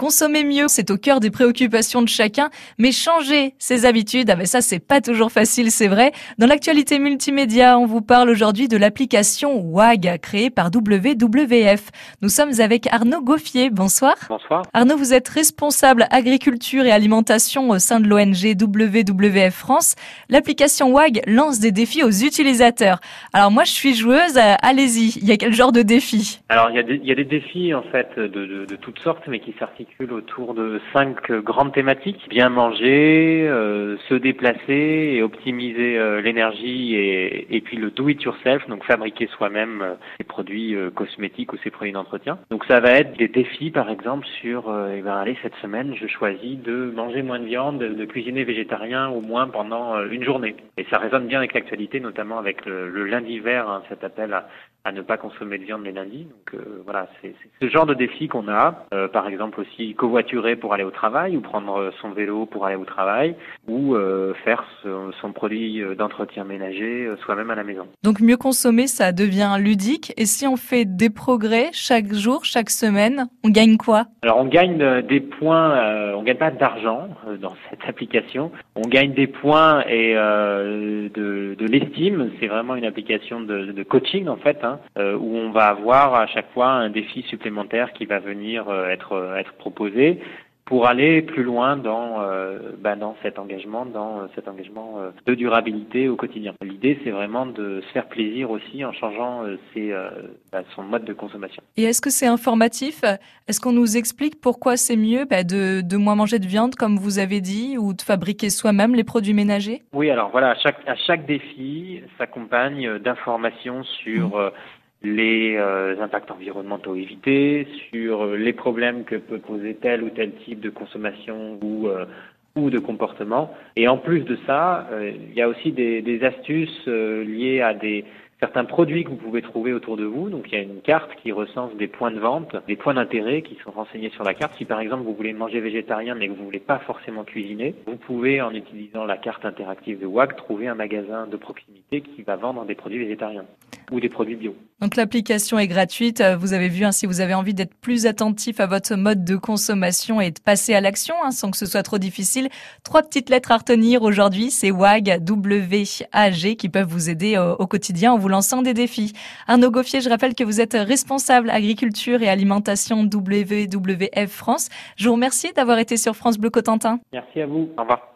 Consommer mieux, c'est au cœur des préoccupations de chacun, mais changer ses habitudes, ah ben ça c'est pas toujours facile, c'est vrai. Dans l'actualité multimédia, on vous parle aujourd'hui de l'application WAG créée par WWF. Nous sommes avec Arnaud Goffier. Bonsoir. Bonsoir. Arnaud, vous êtes responsable agriculture et alimentation au sein de l'ONG WWF France. L'application WAG lance des défis aux utilisateurs. Alors moi, je suis joueuse. Allez-y. Il y a quel genre de défis? Alors il y, a des, il y, a des, défis en fait de, de, de toutes sortes, mais qui s'articulent autour de cinq grandes thématiques. Bien manger, euh, se déplacer et optimiser euh, l'énergie et, et, puis le do it yourself, donc fabriquer soi-même euh, ses produits euh, cosmétiques ou ses produits d'entretien. Donc ça va être des défis par exemple sur, euh, eh ben, allez cette semaine je choisis de manger moins de viande, de cuisiner végétarien au moins pendant une journée. Et ça résonne bien avec l'actualité, notamment avec le, le lundi vert, hein, cet appel à, à ne pas consommer de viande les lundis. Donc euh, voilà, c'est ce genre de défi qu'on a. Euh, par exemple aussi covoiturer pour aller au travail ou prendre son vélo pour aller au travail ou euh, faire son, son produit d'entretien ménager euh, soi-même à la maison. Donc mieux consommer, ça devient ludique. Et si on fait des progrès chaque jour, chaque semaine, on gagne quoi? Alors on gagne euh, des points. Euh, on gagne pas d'argent dans cette application. On gagne des points et de, de l'estime. C'est vraiment une application de, de coaching en fait. Hein Hein, euh, où on va avoir à chaque fois un défi supplémentaire qui va venir euh, être, euh, être proposé pour aller plus loin dans, bah, dans cet engagement, dans cet engagement euh, de durabilité au quotidien. L'idée, c'est vraiment de se faire plaisir aussi en changeant euh, ses, bah, son mode de consommation. Et est-ce que c'est informatif? Est-ce qu'on nous explique pourquoi c'est mieux bah, de, de moins manger de viande, comme vous avez dit, ou de fabriquer soi-même les produits ménagers? Oui, alors voilà, à chaque, à chaque défi s'accompagne d'informations sur mmh les euh, impacts environnementaux évités, sur euh, les problèmes que peut poser tel ou tel type de consommation ou euh, de comportement. Et en plus de ça, euh, il y a aussi des, astuces liées à des certains produits que vous pouvez trouver autour de vous. Donc il y a une carte qui recense des points de vente, des points d'intérêt qui sont renseignés sur la carte. Si par exemple vous voulez manger végétarien mais que vous voulez pas forcément cuisiner, vous pouvez en utilisant la carte interactive de WAG trouver un magasin de proximité qui va vendre des produits végétariens ou des produits bio. Donc l'application est gratuite. Vous avez vu, hein, si vous avez envie d'être plus attentif à votre mode de consommation et de passer à l'action hein, sans que ce soit trop difficile, trois petites lettres à retenir aujourd'hui, c'est WAG, W-A-G qui peuvent vous aider au, au quotidien en vous lançant des défis. Arnaud Goffier, je rappelle que vous êtes responsable agriculture et alimentation WWF France. Je vous remercie d'avoir été sur France Bleu Cotentin. Merci à vous. Au revoir.